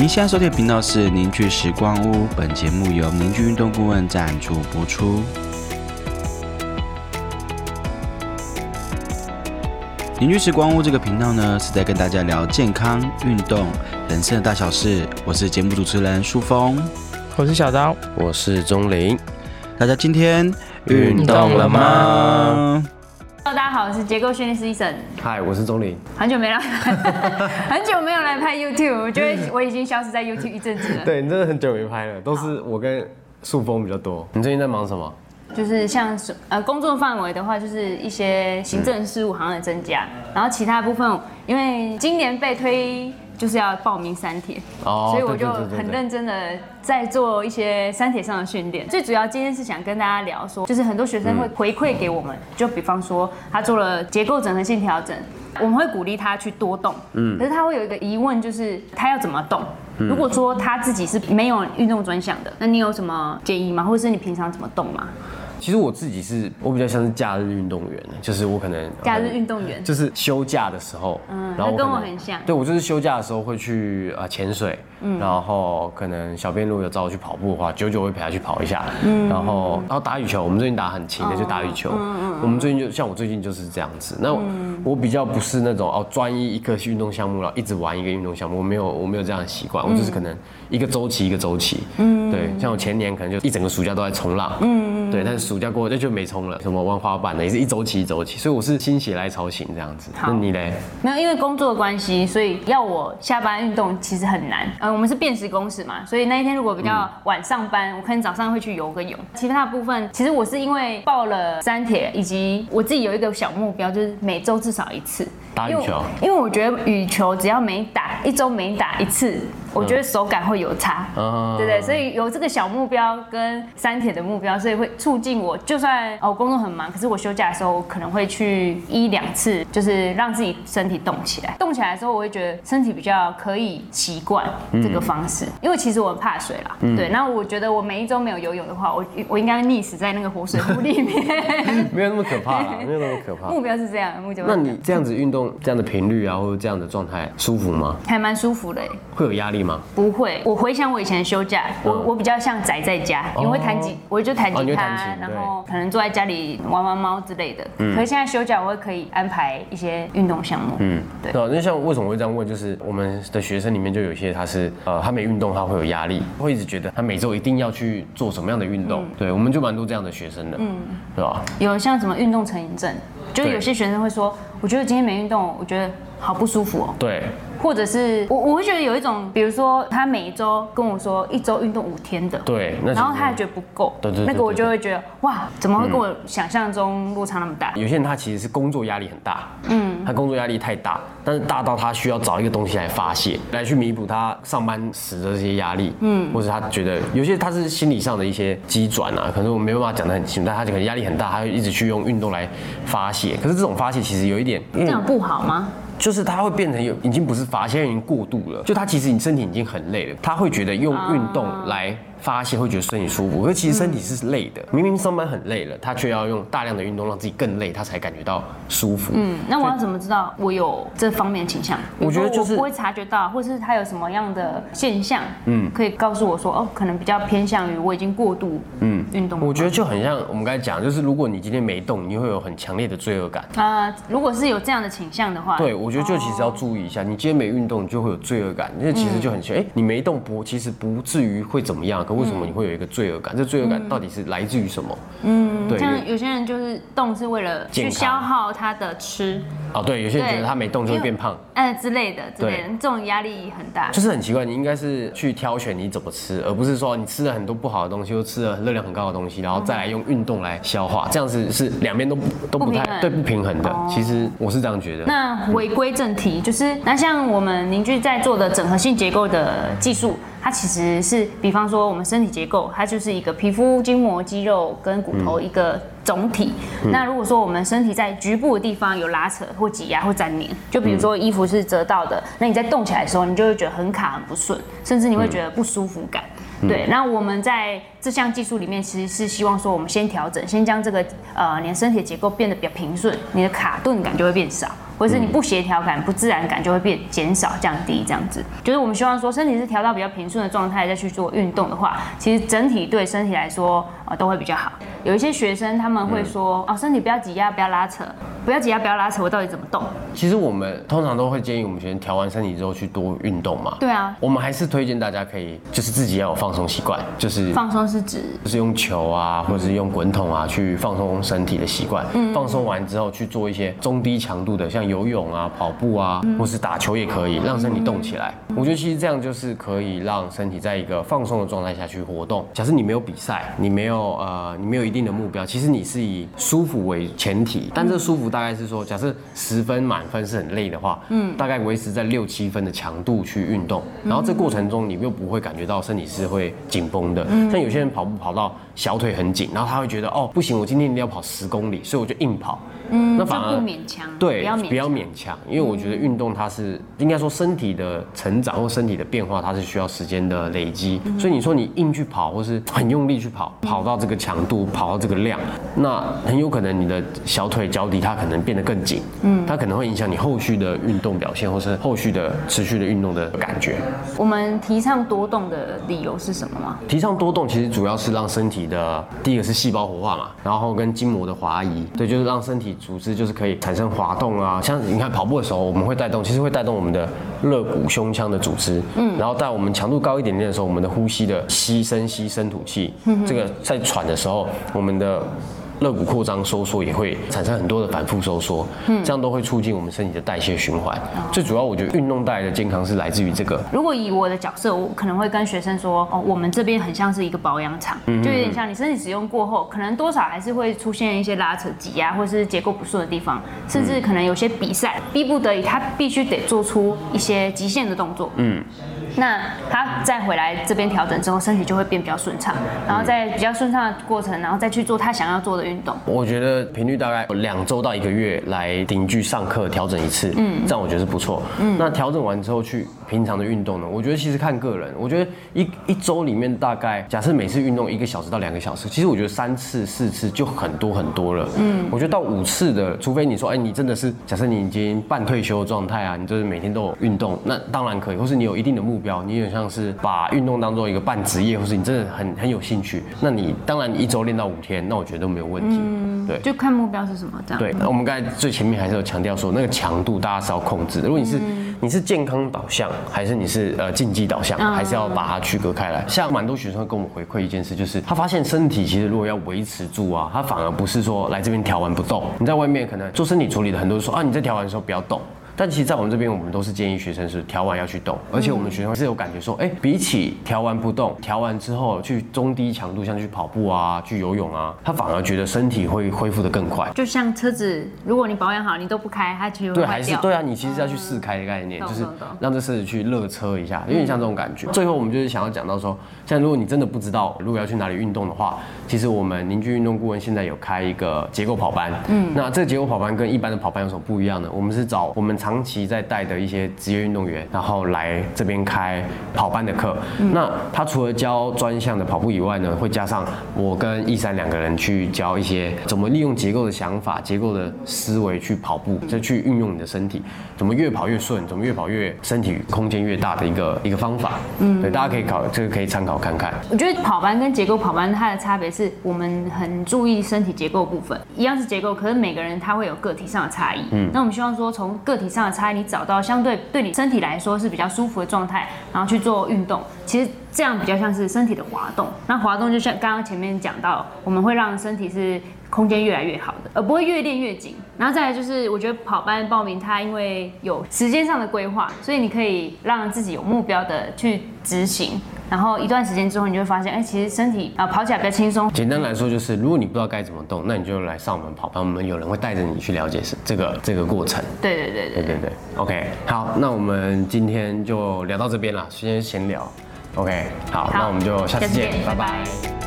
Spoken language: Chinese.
您现在收听的频道是凝聚时光屋，本节目由凝聚运动顾问赞助播出。凝聚时光屋这个频道呢，是在跟大家聊健康、运动、人生的大小事。我是节目主持人舒峰，我是小刀，我是钟林。大家今天运动了吗？Hello，大家好，我是结构训练师医生。嗨，我是钟林。很久没来，很久没有来拍 YouTube，我觉得我已经消失在 YouTube 一阵子了。对你真的很久没拍了，都是我跟树峰比较多。你最近在忙什么？就是像呃工作范围的话，就是一些行政事务好像在增加，然后其他部分因为今年被推就是要报名三铁，哦所以我就很认真的在做一些三铁上的训练。最主要今天是想跟大家聊说，就是很多学生会回馈给我们，就比方说他做了结构整合性调整，我们会鼓励他去多动，嗯，可是他会有一个疑问，就是他要怎么动？如果说他自己是没有运动专项的，那你有什么建议吗？或者是你平常怎么动吗？其实我自己是，我比较像是假日运动员，就是我可能假日运动员。就是休假的时候，嗯然后可能我很像。对我就是休假的时候会去呃潜水，嗯。然后可能小编如果有找我去跑步的话，久久会陪他去跑一下，嗯。然后然后打羽球，我们最近打很勤的就打羽球，嗯我们最近就像我最近就是这样子。那我比较不是那种哦专一一个运动项目然后一直玩一个运动项目，我没有我没有这样的习惯，我就是可能一个周期一个周期，嗯。对，像我前年可能就一整个暑假都在冲浪，对，但是暑假过后就就没冲了，什么玩滑板的也是一周期一周期，所以我是心血来潮型这样子。那你嘞？没有，因为工作的关系，所以要我下班运动其实很难。嗯，我们是变时工时嘛，所以那一天如果比较晚上班，我可能早上会去游个泳。其他的部分，其实我是因为报了三铁，以及我自己有一个小目标，就是每周至少一次打羽球因为我觉得羽球只要每打一周每打一次，我觉得手感会有差。嗯对对，所以有这个小目标跟三铁的目标，所以会促进我，就算哦工作很忙，可是我休假的时候，我可能会去一两次，就是让自己身体动起来。动起来的时候，我会觉得身体比较可以习惯这个方式，因为其实我很怕水啦。对，那我觉得我每一周没有游泳的话，我我应该溺死在那个活水湖里面。没有那么可怕啦，没有那么可怕。目标是这样，目标是那你这样子运动，这样的频率啊，或者这样的状态，舒服吗？还蛮舒服的耶。会有压力吗？不会，我回想我以前的休假，我我比较像宅在家，因为会弹吉，我就弹吉他然后可能坐在家里玩玩猫之类的。嗯可是现在休假，我会可以安排一些运动项目。嗯，对。对啊，那像为什么会这样问？就是我们的学生里面就有一些他是呃，他没运动他会有压力，会一直觉得他每周一定要去做什么样的运动。对，我们就蛮多这样的学生的，嗯，对吧？有像什么运动成瘾症，就是有些学生会说，我觉得今天没运动，我觉得好不舒服哦。对，或者是我我会觉得有一种，比如说他每一周跟我说一周运动五天的，对那然后他还觉得不够，对对对那个我就会觉得哇，怎么会跟我想象中落差那么大？有些人他其实是工作压力很大，嗯，他工作压力太大，但是大到他需要找一个东西来发泄，来去弥补他上班时的这些压力，嗯，或者他觉得有些他是心理上的一些机转啊，可能我没办法讲得很清楚，但他可能压力很大，他会一直去用运动来发泄，可是这种发泄其实有一点，这样不好吗？就是他会变成有已经不是发泄，已经过度了。就他其实你身体已经很累了，他会觉得用运动来发泄会觉得身体舒服，可是其实身体是累的。明明上班很累了，他却要用大量的运动让自己更累，他才感觉到舒服。嗯，那我要怎么知道我有这方面倾向？我觉得我不会察觉到，或是他有什么样的现象，嗯，可以告诉我说，哦，可能比较偏向于我已经过度，嗯，运动。我觉得就很像我们刚才讲，就是如果你今天没动，你会有很强烈的罪恶感。啊，如果是有这样的倾向的话，对，我觉得就其实要注意一下，你今天没运动，你就会有罪恶感。因为其实就很奇怪，哎、你没动不，其实不至于会怎么样，可为什么你会有一个罪恶感？这罪恶感到底是来自于什么？嗯，对，像有些人就是动是为了去消耗他的吃，哦，对，有些人觉得他没动就会变胖。嗯之类的之类的对，这种压力很大。就是很奇怪，你应该是去挑选你怎么吃，而不是说你吃了很多不好的东西，又吃了热量很高的东西，然后再来用运动来消化，这样子是两边都不都不太对不平衡的。其实我是这样觉得。那回归正题，就是那像我们凝聚在做的整合性结构的技术，它其实是，比方说我们身体结构，它就是一个皮肤、筋膜、肌肉跟骨头一个总体。那如果说我们身体在局部的地方有拉扯或挤压或粘连，就比如说衣服是折到的，那你在动起来的时候，你就会觉得很卡、很不顺，甚至你会觉得不舒服感。对，那我们在这项技术里面，其实是希望说，我们先调整，先将这个呃你的身体结构变得比较平顺，你的卡顿感就会变少。或者是你不协调感、不自然感就会变减少、降低这样子。就是我们希望说身体是调到比较平顺的状态再去做运动的话，其实整体对身体来说呃都会比较好。有一些学生他们会说哦，身体不要挤压，不要拉扯，不要挤压，不要拉扯，我到底怎么动？其实我们通常都会建议我们学生调完身体之后去多运动嘛。对啊，我们还是推荐大家可以，就是自己要有放松习惯，就是放松是指就是用球啊，或者是用滚筒啊去放松身体的习惯。嗯放松完之后去做一些中低强度的，像游泳啊、跑步啊，或是打球也可以，让身体动起来。我觉得其实这样就是可以让身体在一个放松的状态下去活动。假设你没有比赛，你没有呃，你没有一定的目标，其实你是以舒服为前提。但这舒服大概是说，假设十分满分是很累的话，嗯，大概维持在六七分的强度去运动，然后这过程中你又不会感觉到身体是会紧绷的。像有些人跑步跑到小腿很紧，然后他会觉得哦不行，我今天一定要跑十公里，所以我就硬跑。嗯，那反而不勉强，对，不要勉不要勉强，因为我觉得运动它是应该说身体的成长或身体的变化，它是需要时间的累积。所以你说你硬去跑，或是很用力去跑，跑到这个强度，跑到这个量，那很有可能你的小腿、脚底它可能变得更紧，嗯，它可能会影响你后续的运动表现，或是后续的持续的运动的感觉。我们提倡多动的理由是什么吗？提倡多动，其实主要是让身体的第一个是细胞活化嘛，然后跟筋膜的滑移，对，就是让身体组织就是可以产生滑动啊。像你看跑步的时候，我们会带动，其实会带动我们的肋骨、胸腔的组织，嗯，然后在我们强度高一点点的时候，我们的呼吸的吸深吸深吐气，这个在喘的时候，我们的。肋骨扩张收缩也会产生很多的反复收缩，嗯，这样都会促进我们身体的代谢循环。最主要，我觉得运动带来的健康是来自于这个。如果以我的角色，我可能会跟学生说，哦，我们这边很像是一个保养厂，就有点像你身体使用过后，可能多少还是会出现一些拉扯、挤压，或是结构不顺的地方，甚至可能有些比赛逼不得已，他必须得做出一些极限的动作，嗯。那他再回来这边调整之后，身体就会变比较顺畅，然后在比较顺畅的过程，然后再去做他想要做的运动。我觉得频率大概两周到一个月来定居上课调整一次，嗯，这样我觉得是不错。嗯，那调整完之后去平常的运动呢？我觉得其实看个人，我觉得一一周里面大概假设每次运动一个小时到两个小时，其实我觉得三次四次就很多很多了。嗯，我觉得到五次的，除非你说，哎，你真的是假设你已经半退休的状态啊，你就是每天都有运动，那当然可以，或是你有一定的目标，你有点像是把运动当做一个半职业，或是你真的很很有兴趣，那你当然你一周练到五天，那我觉得都没有问题。嗯，对，就看目标是什么这样。对，那我们刚才最前面还是有强调说，那个强度大家是要控制的。如果你是你是健康导向，还是你是呃竞技导向，还是要把它区隔开来。像蛮多学生会跟我们回馈一件事，就是他发现身体其实如果要维持住啊，他反而不是说来这边调完不动，你在外面可能做身体处理的很多人说啊，你在调完的时候不要动。但其实，在我们这边，我们都是建议学生是调完要去动，而且我们学生是有感觉说，哎，比起调完不动，调完之后去中低强度，像去跑步啊、去游泳啊，他反而觉得身体会恢复的更快。就像车子，如果你保养好，你都不开，它就对，还是对啊，你其实要去试开的概念，就是让这车子去热车一下，有点像这种感觉。最后，我们就是想要讲到说，像如果你真的不知道如果要去哪里运动的话，其实我们凝聚运动顾问现在有开一个结构跑班。嗯，那这个结构跑班跟一般的跑班有什么不一样呢？我们是找我们长期在带。的一些职业运动员，然后来这边开跑班的课。那他除了教专项的跑步以外呢，会加上我跟易山两个人去教一些怎么利用结构的想法、结构的思维去跑步，就去运用你的身体，怎么越跑越顺，怎么越跑越身体空间越大的一个一个方法。嗯，对，大家可以考这个可以参考看看。我觉得跑班跟结构跑班它的差别是我们很注意身体结构部分，一样是结构，可是每个人他会有个体上的差异。嗯，那我们希望说从个体上的差异，你找到。相对对你身体来说是比较舒服的状态，然后去做运动，其实这样比较像是身体的滑动。那滑动就像刚刚前面讲到，我们会让身体是空间越来越好的，而不会越练越紧。然后再来就是，我觉得跑班报名它因为有时间上的规划，所以你可以让自己有目标的去执行。然后一段时间之后，你就会发现，哎，其实身体啊跑起来比较轻松。简单来说就是，如果你不知道该怎么动，那你就来上我们跑班，我们有人会带着你去了解是这个这个过程。对对对对对对。OK，好，那我们今天就聊到这边了，先闲聊。OK，好，那我们就下次见，拜拜。